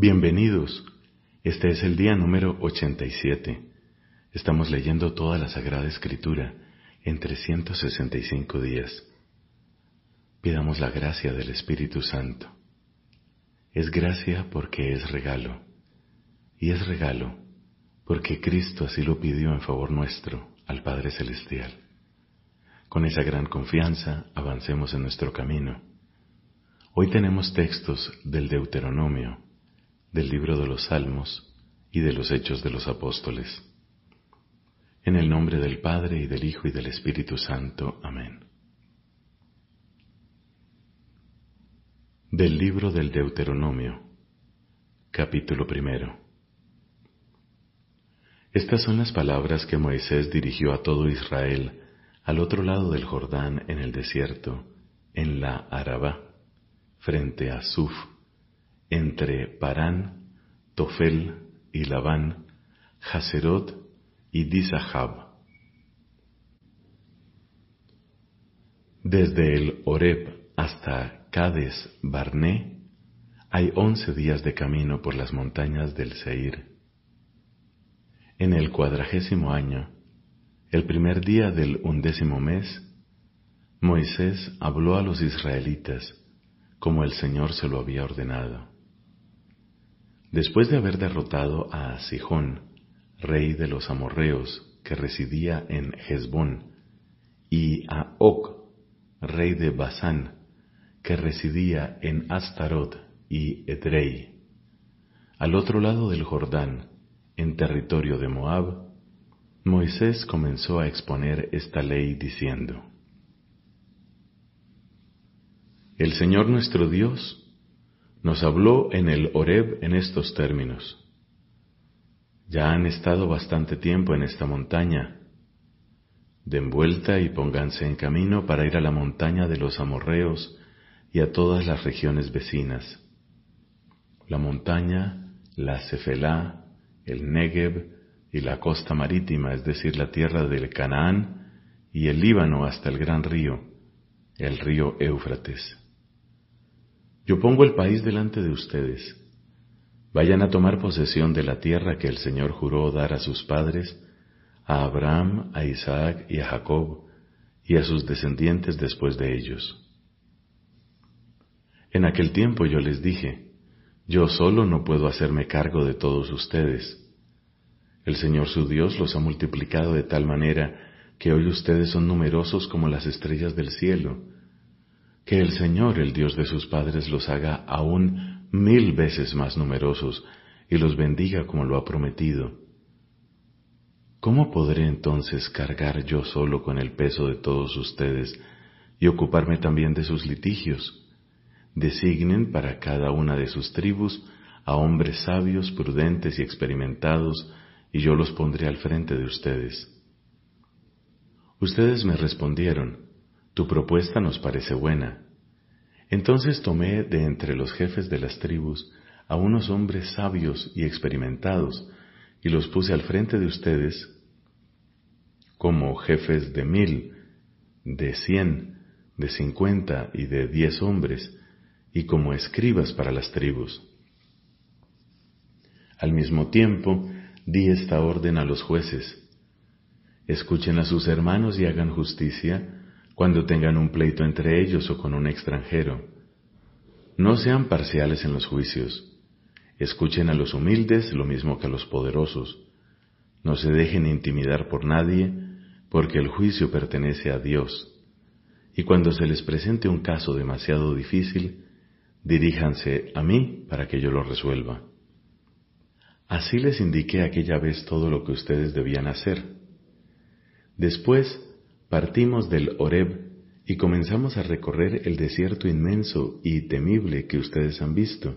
Bienvenidos. Este es el día número 87. Estamos leyendo toda la Sagrada Escritura en 365 días. Pidamos la gracia del Espíritu Santo. Es gracia porque es regalo. Y es regalo porque Cristo así lo pidió en favor nuestro al Padre Celestial. Con esa gran confianza avancemos en nuestro camino. Hoy tenemos textos del Deuteronomio, del libro de los Salmos y de los Hechos de los Apóstoles. En el nombre del Padre y del Hijo y del Espíritu Santo. Amén. Del libro del Deuteronomio, capítulo primero. Estas son las palabras que Moisés dirigió a todo Israel al otro lado del Jordán en el desierto, en la Arabá, frente a Suf, entre Parán, Tofel y Labán, Haserot y Disahab. Desde el Oreb hasta Cades Barné hay once días de camino por las montañas del Seir. En el cuadragésimo año, el primer día del undécimo mes, Moisés habló a los israelitas como el Señor se lo había ordenado. Después de haber derrotado a Sihón, rey de los amorreos, que residía en Hezbón, y a Oc, rey de Basán, que residía en Astarot y Edrei. Al otro lado del Jordán, en territorio de Moab, Moisés comenzó a exponer esta ley diciendo, El Señor nuestro Dios nos habló en el Horeb en estos términos. Ya han estado bastante tiempo en esta montaña. Den vuelta y pónganse en camino para ir a la montaña de los amorreos y a todas las regiones vecinas. La montaña, la Cefelá, el Negev y la costa marítima, es decir, la tierra del Canaán y el Líbano hasta el gran río, el río Éufrates. Yo pongo el país delante de ustedes. Vayan a tomar posesión de la tierra que el Señor juró dar a sus padres, a Abraham, a Isaac y a Jacob, y a sus descendientes después de ellos. En aquel tiempo yo les dije, yo solo no puedo hacerme cargo de todos ustedes. El Señor su Dios los ha multiplicado de tal manera que hoy ustedes son numerosos como las estrellas del cielo. Que el Señor, el Dios de sus padres, los haga aún mil veces más numerosos y los bendiga como lo ha prometido. ¿Cómo podré entonces cargar yo solo con el peso de todos ustedes y ocuparme también de sus litigios? Designen para cada una de sus tribus a hombres sabios, prudentes y experimentados, y yo los pondré al frente de ustedes. Ustedes me respondieron, tu propuesta nos parece buena. Entonces tomé de entre los jefes de las tribus a unos hombres sabios y experimentados, y los puse al frente de ustedes como jefes de mil, de cien, de cincuenta y de diez hombres, y como escribas para las tribus. Al mismo tiempo, di esta orden a los jueces. Escuchen a sus hermanos y hagan justicia cuando tengan un pleito entre ellos o con un extranjero. No sean parciales en los juicios. Escuchen a los humildes lo mismo que a los poderosos. No se dejen intimidar por nadie, porque el juicio pertenece a Dios. Y cuando se les presente un caso demasiado difícil, diríjanse a mí para que yo lo resuelva. Así les indiqué aquella vez todo lo que ustedes debían hacer. Después partimos del Horeb y comenzamos a recorrer el desierto inmenso y temible que ustedes han visto.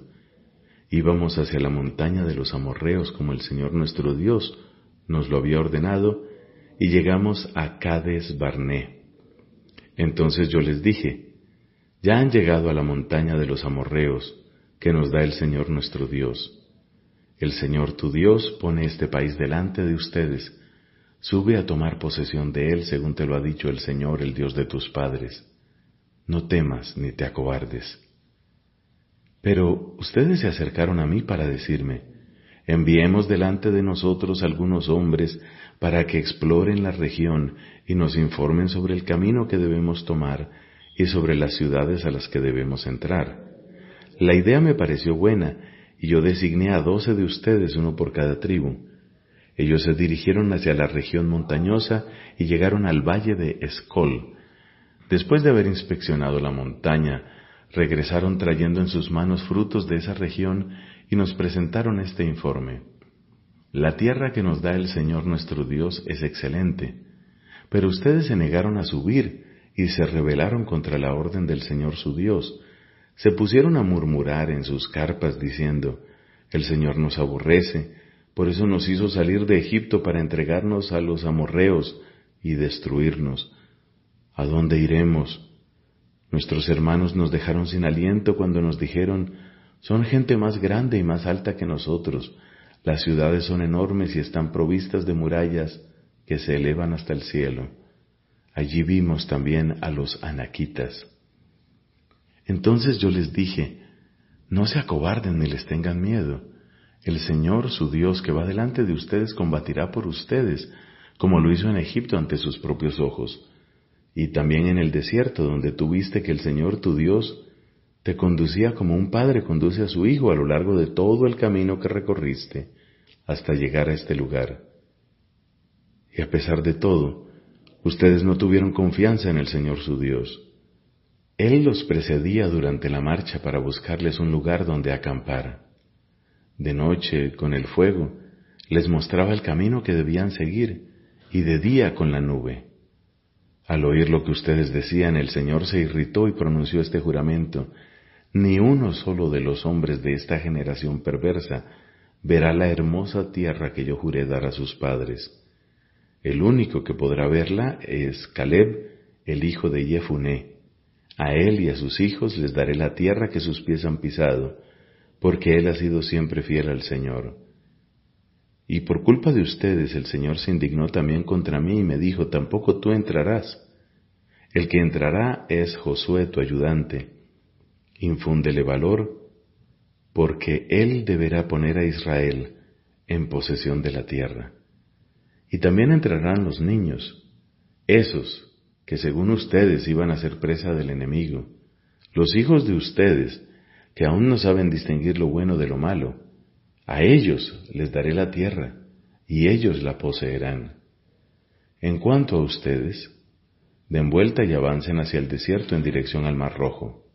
Íbamos hacia la montaña de los amorreos como el Señor nuestro Dios nos lo había ordenado y llegamos a Cades Barné. Entonces yo les dije, ya han llegado a la montaña de los amorreos, que nos da el Señor nuestro Dios. El Señor tu Dios pone este país delante de ustedes. Sube a tomar posesión de él según te lo ha dicho el Señor, el Dios de tus padres. No temas ni te acobardes. Pero ustedes se acercaron a mí para decirme, enviemos delante de nosotros algunos hombres para que exploren la región y nos informen sobre el camino que debemos tomar y sobre las ciudades a las que debemos entrar. La idea me pareció buena y yo designé a doce de ustedes, uno por cada tribu. Ellos se dirigieron hacia la región montañosa y llegaron al valle de Escol. Después de haber inspeccionado la montaña, regresaron trayendo en sus manos frutos de esa región y nos presentaron este informe. La tierra que nos da el Señor nuestro Dios es excelente, pero ustedes se negaron a subir y se rebelaron contra la orden del Señor su Dios. Se pusieron a murmurar en sus carpas diciendo, El Señor nos aborrece, por eso nos hizo salir de Egipto para entregarnos a los amorreos y destruirnos. ¿A dónde iremos? Nuestros hermanos nos dejaron sin aliento cuando nos dijeron, son gente más grande y más alta que nosotros, las ciudades son enormes y están provistas de murallas que se elevan hasta el cielo. Allí vimos también a los anaquitas. Entonces yo les dije, no se acobarden ni les tengan miedo. El Señor, su Dios, que va delante de ustedes, combatirá por ustedes, como lo hizo en Egipto ante sus propios ojos y también en el desierto donde tuviste que el Señor tu Dios te conducía como un padre conduce a su hijo a lo largo de todo el camino que recorriste hasta llegar a este lugar. Y a pesar de todo, ustedes no tuvieron confianza en el Señor su Dios. Él los precedía durante la marcha para buscarles un lugar donde acampar. De noche, con el fuego, les mostraba el camino que debían seguir, y de día con la nube al oír lo que ustedes decían, el Señor se irritó y pronunció este juramento. Ni uno solo de los hombres de esta generación perversa verá la hermosa tierra que yo juré dar a sus padres. El único que podrá verla es Caleb, el hijo de Jefuné. A él y a sus hijos les daré la tierra que sus pies han pisado, porque él ha sido siempre fiel al Señor. Y por culpa de ustedes el Señor se indignó también contra mí y me dijo, tampoco tú entrarás. El que entrará es Josué, tu ayudante. Infúndele valor, porque él deberá poner a Israel en posesión de la tierra. Y también entrarán los niños, esos que según ustedes iban a ser presa del enemigo, los hijos de ustedes que aún no saben distinguir lo bueno de lo malo, a ellos les daré la tierra, y ellos la poseerán. En cuanto a ustedes, den vuelta y avancen hacia el desierto en dirección al Mar Rojo.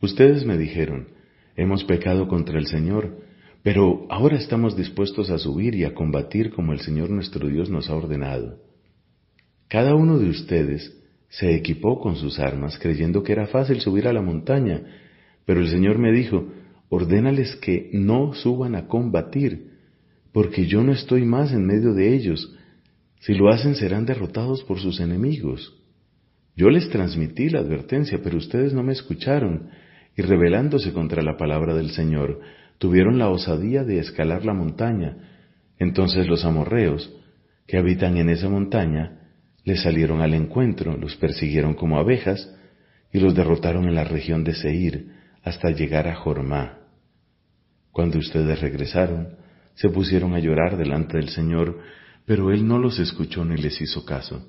Ustedes me dijeron, hemos pecado contra el Señor, pero ahora estamos dispuestos a subir y a combatir como el Señor nuestro Dios nos ha ordenado. Cada uno de ustedes se equipó con sus armas creyendo que era fácil subir a la montaña, pero el Señor me dijo, ordénales que no suban a combatir, porque yo no estoy más en medio de ellos. Si lo hacen serán derrotados por sus enemigos. Yo les transmití la advertencia, pero ustedes no me escucharon, y rebelándose contra la palabra del Señor, tuvieron la osadía de escalar la montaña. Entonces los amorreos, que habitan en esa montaña, les salieron al encuentro, los persiguieron como abejas, y los derrotaron en la región de Seir, hasta llegar a Jormá. Cuando ustedes regresaron, se pusieron a llorar delante del Señor, pero Él no los escuchó ni les hizo caso,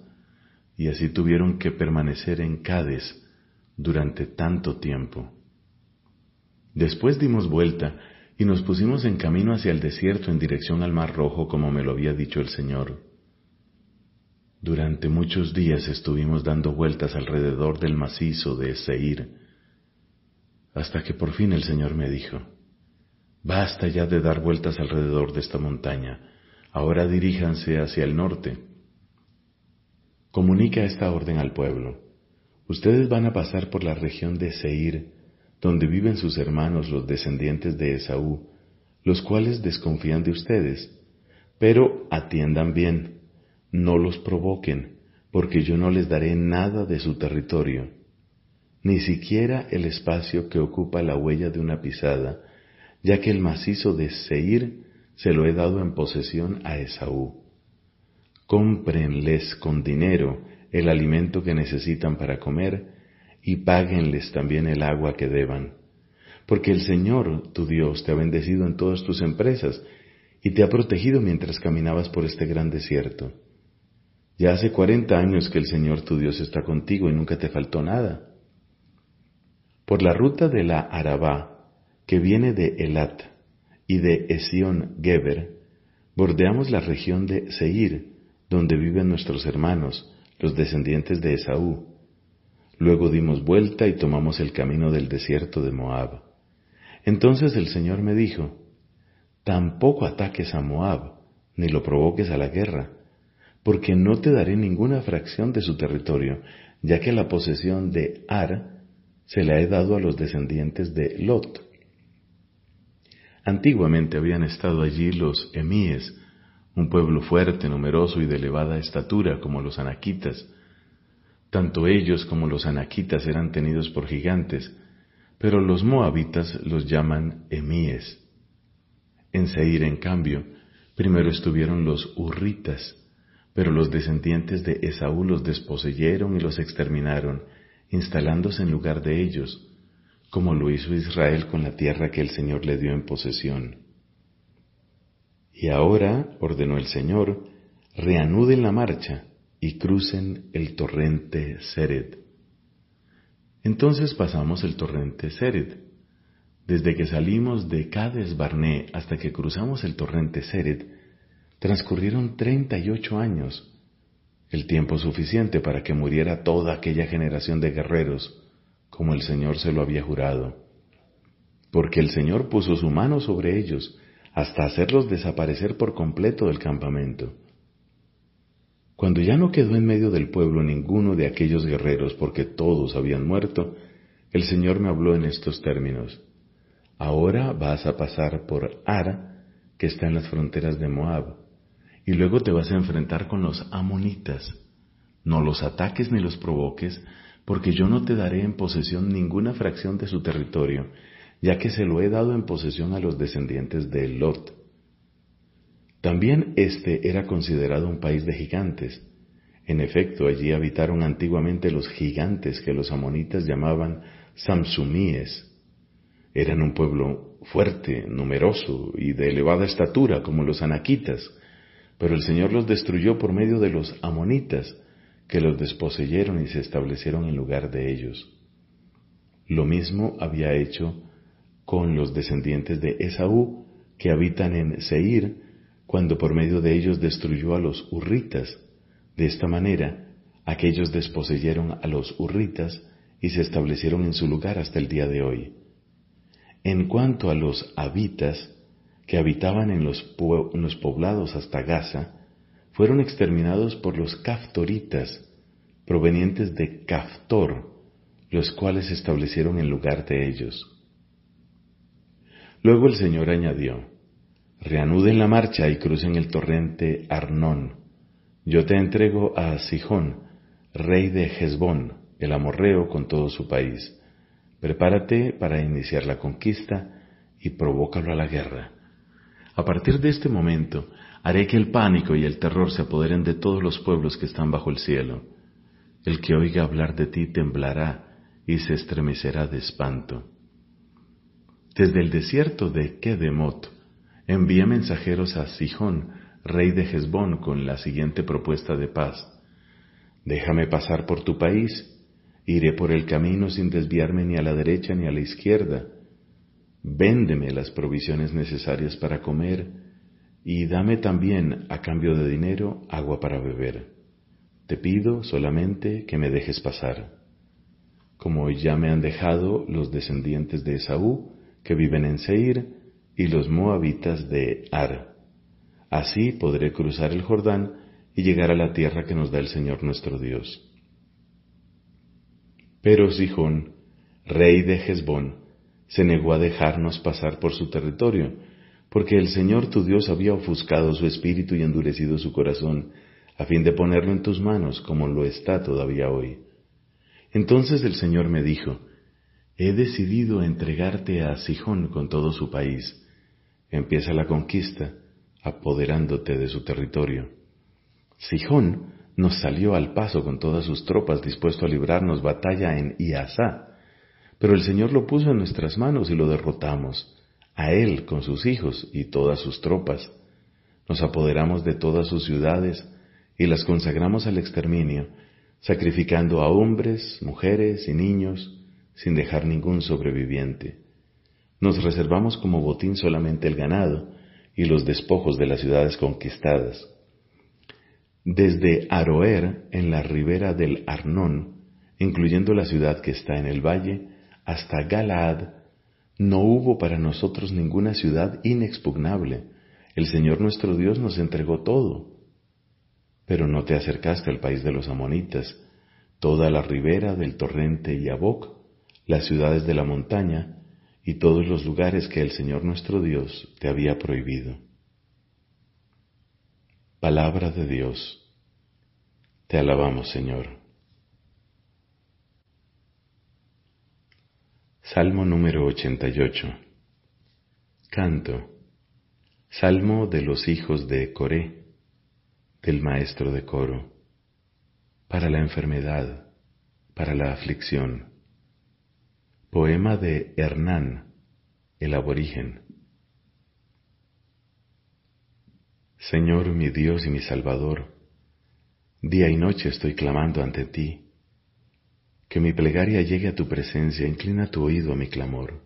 y así tuvieron que permanecer en Cádiz durante tanto tiempo. Después dimos vuelta y nos pusimos en camino hacia el desierto en dirección al Mar Rojo como me lo había dicho el Señor. Durante muchos días estuvimos dando vueltas alrededor del macizo de Seir, hasta que por fin el Señor me dijo, Basta ya de dar vueltas alrededor de esta montaña. Ahora diríjanse hacia el norte. Comunica esta orden al pueblo. Ustedes van a pasar por la región de Seir, donde viven sus hermanos los descendientes de Esaú, los cuales desconfían de ustedes. Pero atiendan bien, no los provoquen, porque yo no les daré nada de su territorio, ni siquiera el espacio que ocupa la huella de una pisada, ya que el macizo de Seir se lo he dado en posesión a Esaú. Cómprenles con dinero el alimento que necesitan para comer y páguenles también el agua que deban, porque el Señor, tu Dios, te ha bendecido en todas tus empresas y te ha protegido mientras caminabas por este gran desierto. Ya hace cuarenta años que el Señor tu Dios está contigo y nunca te faltó nada. Por la ruta de la Arabá, que viene de Elat y de Esión Geber, bordeamos la región de Seir, donde viven nuestros hermanos, los descendientes de Esaú. Luego dimos vuelta y tomamos el camino del desierto de Moab. Entonces el Señor me dijo, Tampoco ataques a Moab, ni lo provoques a la guerra, porque no te daré ninguna fracción de su territorio, ya que la posesión de Ar se la he dado a los descendientes de Lot. Antiguamente habían estado allí los emíes, un pueblo fuerte, numeroso y de elevada estatura como los anaquitas. Tanto ellos como los anaquitas eran tenidos por gigantes, pero los moabitas los llaman emíes. En Seir, en cambio, primero estuvieron los urritas, pero los descendientes de Esaú los desposeyeron y los exterminaron, instalándose en lugar de ellos, como lo hizo Israel con la tierra que el Señor le dio en posesión. Y ahora, ordenó el Señor, reanuden la marcha y crucen el torrente Sered. Entonces pasamos el torrente Sered. Desde que salimos de Cades Barné hasta que cruzamos el torrente Sered, transcurrieron treinta y ocho años, el tiempo suficiente para que muriera toda aquella generación de guerreros, como el Señor se lo había jurado. Porque el Señor puso su mano sobre ellos hasta hacerlos desaparecer por completo del campamento. Cuando ya no quedó en medio del pueblo ninguno de aquellos guerreros porque todos habían muerto, el Señor me habló en estos términos. Ahora vas a pasar por Ara, que está en las fronteras de Moab, y luego te vas a enfrentar con los amonitas. No los ataques ni los provoques, porque yo no te daré en posesión ninguna fracción de su territorio, ya que se lo he dado en posesión a los descendientes de Lot. También este era considerado un país de gigantes. En efecto, allí habitaron antiguamente los gigantes que los amonitas llamaban Samsumíes. Eran un pueblo fuerte, numeroso y de elevada estatura como los anaquitas, pero el Señor los destruyó por medio de los amonitas, que los desposeyeron y se establecieron en lugar de ellos. Lo mismo había hecho con los descendientes de Esaú que habitan en Seir, cuando por medio de ellos destruyó a los urritas. De esta manera, aquellos desposeyeron a los urritas y se establecieron en su lugar hasta el día de hoy. En cuanto a los habitas, que habitaban en los, poblados hasta Gaza, fueron exterminados por los caftoritas, provenientes de Caftor, los cuales se establecieron en lugar de ellos. Luego el Señor añadió, reanuden la marcha y crucen el torrente Arnón. Yo te entrego a Sijón, rey de Hezbón, el amorreo con todo su país. Prepárate para iniciar la conquista y provócalo a la guerra. A partir de este momento, haré que el pánico y el terror se apoderen de todos los pueblos que están bajo el cielo. El que oiga hablar de ti temblará y se estremecerá de espanto. Desde el desierto de Kedemot, envía mensajeros a Sijón, rey de Hezbón, con la siguiente propuesta de paz. Déjame pasar por tu país, iré por el camino sin desviarme ni a la derecha ni a la izquierda véndeme las provisiones necesarias para comer y dame también, a cambio de dinero, agua para beber. Te pido solamente que me dejes pasar. Como ya me han dejado los descendientes de Esaú, que viven en Seir, y los moabitas de Ar. Así podré cruzar el Jordán y llegar a la tierra que nos da el Señor nuestro Dios. Pero Sijón, rey de Hezbón, se negó a dejarnos pasar por su territorio, porque el Señor tu Dios había ofuscado su espíritu y endurecido su corazón, a fin de ponerlo en tus manos como lo está todavía hoy. Entonces el Señor me dijo, He decidido entregarte a Sijón con todo su país. Empieza la conquista, apoderándote de su territorio. Sijón nos salió al paso con todas sus tropas dispuesto a librarnos batalla en Iasá, pero el Señor lo puso en nuestras manos y lo derrotamos, a él con sus hijos y todas sus tropas. Nos apoderamos de todas sus ciudades y las consagramos al exterminio, sacrificando a hombres, mujeres y niños, sin dejar ningún sobreviviente. Nos reservamos como botín solamente el ganado y los despojos de las ciudades conquistadas. Desde Aroer, en la ribera del Arnón, incluyendo la ciudad que está en el valle, hasta Galaad, no hubo para nosotros ninguna ciudad inexpugnable. El Señor nuestro Dios nos entregó todo. Pero no te acercaste al país de los amonitas, toda la ribera del torrente Yabok, las ciudades de la montaña y todos los lugares que el Señor nuestro Dios te había prohibido. Palabra de Dios. Te alabamos, Señor. Salmo número 88. Canto. Salmo de los hijos de Coré, del maestro de coro, para la enfermedad, para la aflicción. Poema de Hernán, el aborigen. Señor mi Dios y mi Salvador, día y noche estoy clamando ante ti que mi plegaria llegue a tu presencia, inclina tu oído a mi clamor.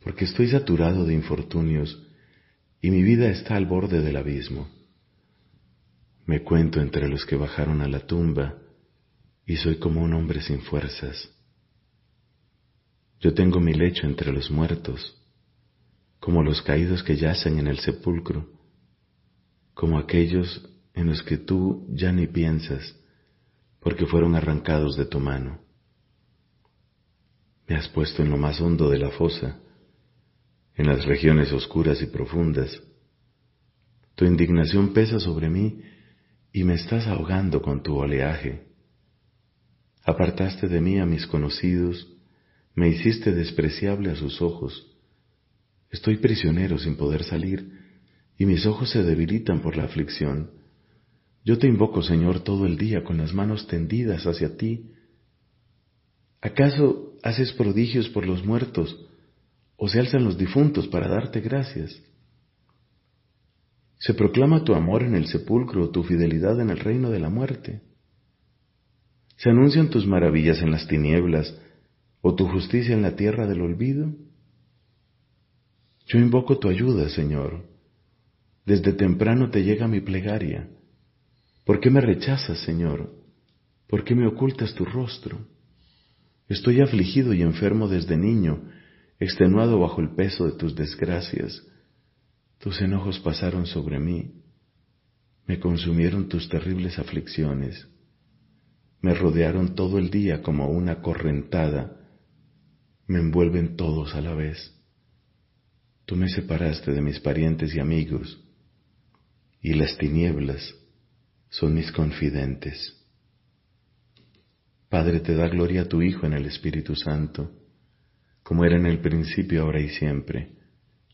Porque estoy saturado de infortunios y mi vida está al borde del abismo. Me cuento entre los que bajaron a la tumba y soy como un hombre sin fuerzas. Yo tengo mi lecho entre los muertos, como los caídos que yacen en el sepulcro, como aquellos en los que tú ya ni piensas porque fueron arrancados de tu mano. Me has puesto en lo más hondo de la fosa, en las regiones oscuras y profundas. Tu indignación pesa sobre mí y me estás ahogando con tu oleaje. Apartaste de mí a mis conocidos, me hiciste despreciable a sus ojos. Estoy prisionero sin poder salir, y mis ojos se debilitan por la aflicción. Yo te invoco, Señor, todo el día con las manos tendidas hacia ti. ¿Acaso haces prodigios por los muertos o se alzan los difuntos para darte gracias? ¿Se proclama tu amor en el sepulcro o tu fidelidad en el reino de la muerte? ¿Se anuncian tus maravillas en las tinieblas o tu justicia en la tierra del olvido? Yo invoco tu ayuda, Señor. Desde temprano te llega mi plegaria ¿Por qué me rechazas, Señor? ¿Por qué me ocultas tu rostro? Estoy afligido y enfermo desde niño, extenuado bajo el peso de tus desgracias. Tus enojos pasaron sobre mí, me consumieron tus terribles aflicciones, me rodearon todo el día como una correntada, me envuelven todos a la vez. Tú me separaste de mis parientes y amigos, y las tinieblas son mis confidentes. Padre, te da gloria a tu Hijo en el Espíritu Santo, como era en el principio, ahora y siempre,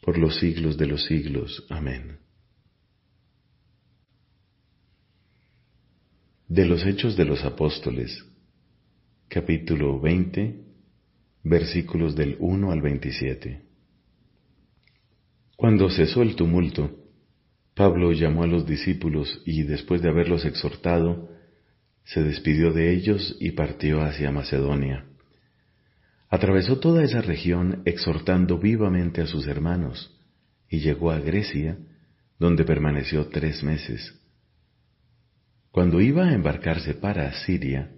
por los siglos de los siglos. Amén. De los Hechos de los Apóstoles, capítulo 20, versículos del 1 al 27. Cuando cesó el tumulto, Pablo llamó a los discípulos y después de haberlos exhortado, se despidió de ellos y partió hacia Macedonia. Atravesó toda esa región exhortando vivamente a sus hermanos y llegó a Grecia, donde permaneció tres meses. Cuando iba a embarcarse para Siria,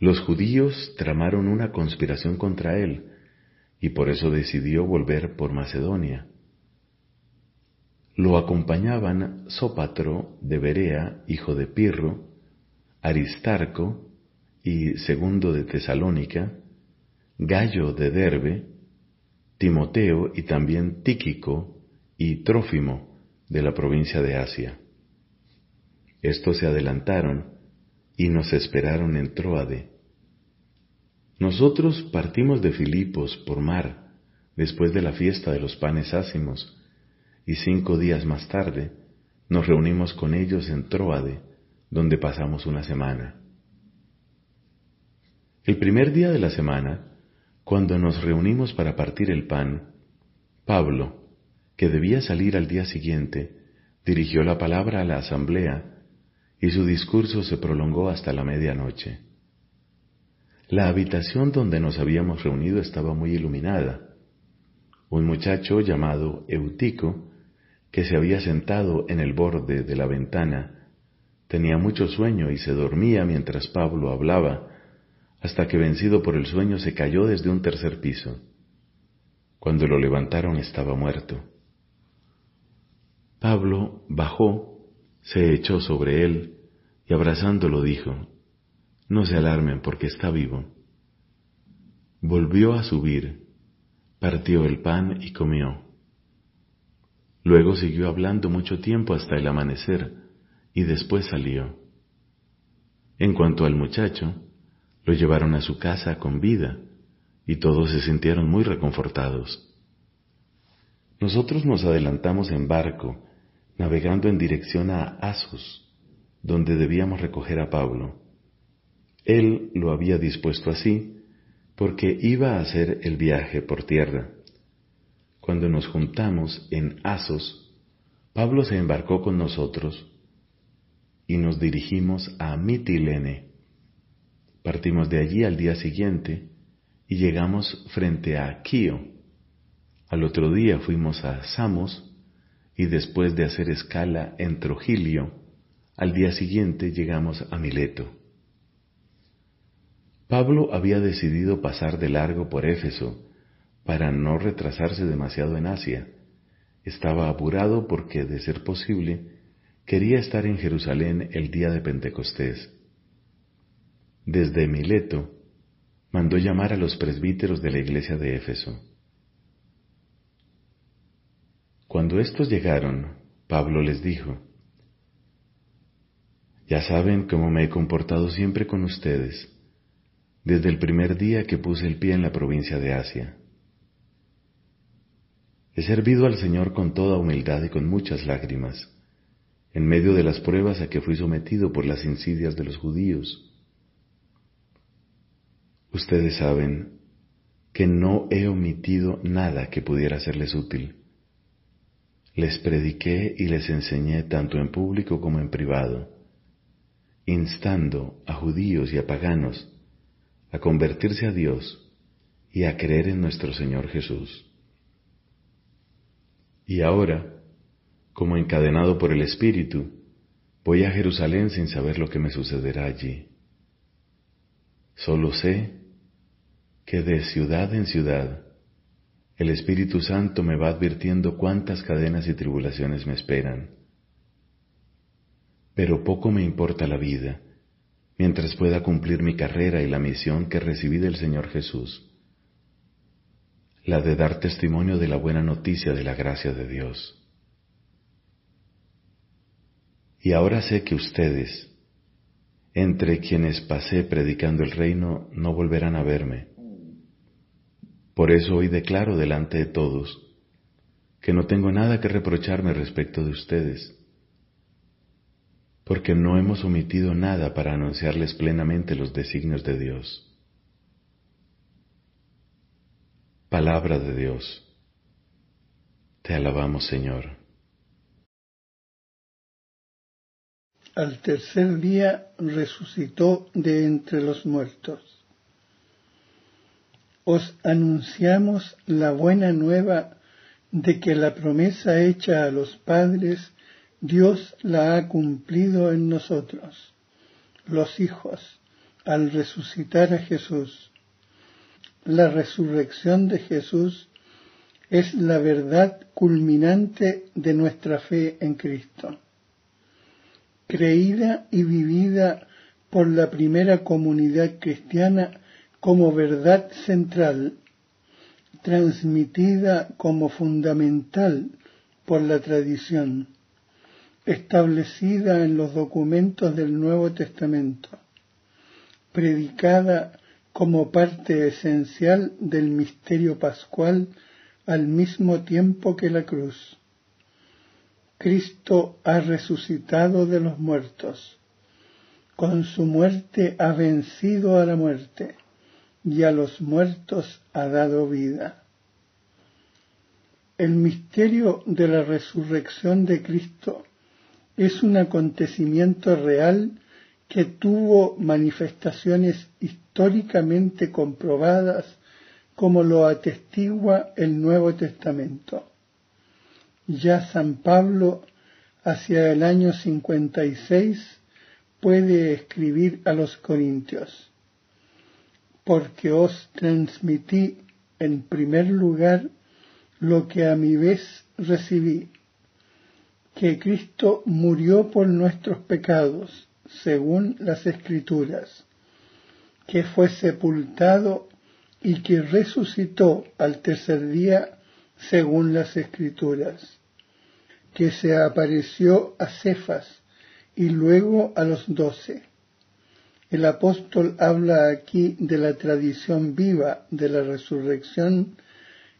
los judíos tramaron una conspiración contra él y por eso decidió volver por Macedonia. Lo acompañaban Sópatro de Berea, hijo de Pirro, Aristarco y segundo de Tesalónica, Gallo de Derbe, Timoteo y también Tíquico y Trófimo de la provincia de Asia. Estos se adelantaron y nos esperaron en Troade. Nosotros partimos de Filipos por mar, después de la fiesta de los panes ácimos, y cinco días más tarde nos reunimos con ellos en Troade, donde pasamos una semana. El primer día de la semana, cuando nos reunimos para partir el pan, Pablo, que debía salir al día siguiente, dirigió la palabra a la asamblea y su discurso se prolongó hasta la medianoche. La habitación donde nos habíamos reunido estaba muy iluminada. Un muchacho llamado Eutico, que se había sentado en el borde de la ventana, tenía mucho sueño y se dormía mientras Pablo hablaba, hasta que vencido por el sueño se cayó desde un tercer piso. Cuando lo levantaron estaba muerto. Pablo bajó, se echó sobre él y abrazándolo dijo, No se alarmen porque está vivo. Volvió a subir, partió el pan y comió. Luego siguió hablando mucho tiempo hasta el amanecer y después salió. En cuanto al muchacho, lo llevaron a su casa con vida y todos se sintieron muy reconfortados. Nosotros nos adelantamos en barco, navegando en dirección a Asos, donde debíamos recoger a Pablo. Él lo había dispuesto así, porque iba a hacer el viaje por tierra. Cuando nos juntamos en Asos, Pablo se embarcó con nosotros y nos dirigimos a Mitilene. Partimos de allí al día siguiente y llegamos frente a Quío. Al otro día fuimos a Samos y después de hacer escala en Trogilio, al día siguiente llegamos a Mileto. Pablo había decidido pasar de largo por Éfeso para no retrasarse demasiado en Asia. Estaba apurado porque, de ser posible, quería estar en Jerusalén el día de Pentecostés. Desde Mileto, mandó llamar a los presbíteros de la iglesia de Éfeso. Cuando estos llegaron, Pablo les dijo, Ya saben cómo me he comportado siempre con ustedes, desde el primer día que puse el pie en la provincia de Asia. He servido al Señor con toda humildad y con muchas lágrimas, en medio de las pruebas a que fui sometido por las insidias de los judíos. Ustedes saben que no he omitido nada que pudiera serles útil les prediqué y les enseñé tanto en público como en privado, instando a judíos y a paganos a convertirse a Dios y a creer en nuestro Señor Jesús. Y ahora, como encadenado por el Espíritu, voy a Jerusalén sin saber lo que me sucederá allí. Solo sé que de ciudad en ciudad el Espíritu Santo me va advirtiendo cuántas cadenas y tribulaciones me esperan. Pero poco me importa la vida, mientras pueda cumplir mi carrera y la misión que recibí del Señor Jesús, la de dar testimonio de la buena noticia de la gracia de Dios. Y ahora sé que ustedes, entre quienes pasé predicando el reino, no volverán a verme por eso hoy declaro delante de todos que no tengo nada que reprocharme respecto de ustedes, porque no hemos omitido nada para anunciarles plenamente los designios de Dios. Palabra de Dios. Te alabamos, Señor. Al tercer día resucitó de entre los muertos os anunciamos la buena nueva de que la promesa hecha a los padres Dios la ha cumplido en nosotros, los hijos, al resucitar a Jesús. La resurrección de Jesús es la verdad culminante de nuestra fe en Cristo. Creída y vivida por la primera comunidad cristiana como verdad central, transmitida como fundamental por la tradición, establecida en los documentos del Nuevo Testamento, predicada como parte esencial del misterio pascual al mismo tiempo que la cruz. Cristo ha resucitado de los muertos. Con su muerte ha vencido a la muerte y a los muertos ha dado vida. El misterio de la resurrección de Cristo es un acontecimiento real que tuvo manifestaciones históricamente comprobadas como lo atestigua el Nuevo Testamento. Ya San Pablo, hacia el año 56, puede escribir a los Corintios, porque os transmití en primer lugar lo que a mi vez recibí, que Cristo murió por nuestros pecados, según las Escrituras, que fue sepultado y que resucitó al tercer día, según las Escrituras, que se apareció a Cefas y luego a los doce. El apóstol habla aquí de la tradición viva de la resurrección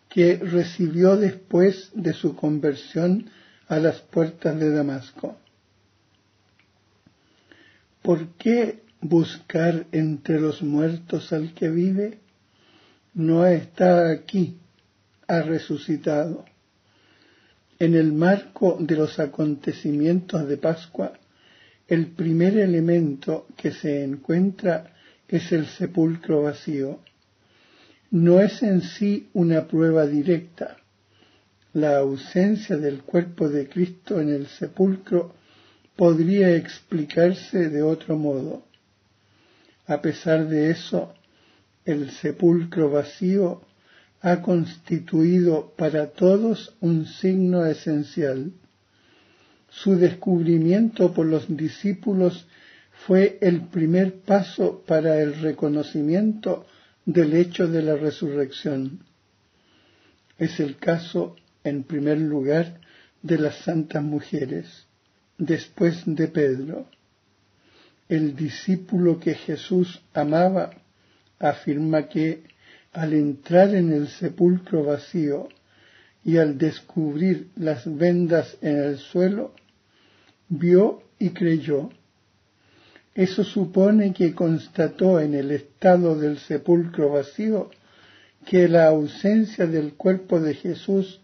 que recibió después de su conversión a las puertas de Damasco. ¿Por qué buscar entre los muertos al que vive? No está aquí, ha resucitado. En el marco de los acontecimientos de Pascua, el primer elemento que se encuentra es el sepulcro vacío. No es en sí una prueba directa. La ausencia del cuerpo de Cristo en el sepulcro podría explicarse de otro modo. A pesar de eso, el sepulcro vacío ha constituido para todos un signo esencial. Su descubrimiento por los discípulos fue el primer paso para el reconocimiento del hecho de la resurrección. Es el caso, en primer lugar, de las santas mujeres, después de Pedro. El discípulo que Jesús amaba afirma que al entrar en el sepulcro vacío y al descubrir las vendas en el suelo, vio y creyó. Eso supone que constató en el estado del sepulcro vacío que la ausencia del cuerpo de Jesús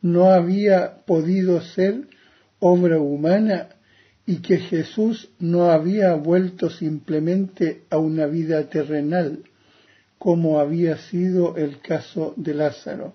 no había podido ser obra humana y que Jesús no había vuelto simplemente a una vida terrenal, como había sido el caso de Lázaro.